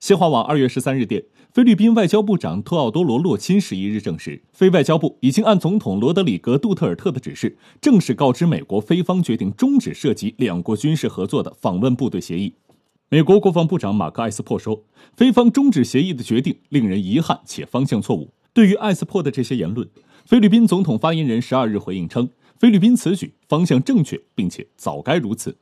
新华网二月十三日电，菲律宾外交部长托奥多罗洛钦十一日证实，非外交部已经按总统罗德里格杜特尔特的指示，正式告知美国菲方决定终止涉及两国军事合作的访问部队协议。美国国防部长马克艾斯珀说，菲方终止协议的决定令人遗憾且方向错误。对于艾斯珀的这些言论，菲律宾总统发言人十二日回应称，菲律宾此举方向正确，并且早该如此。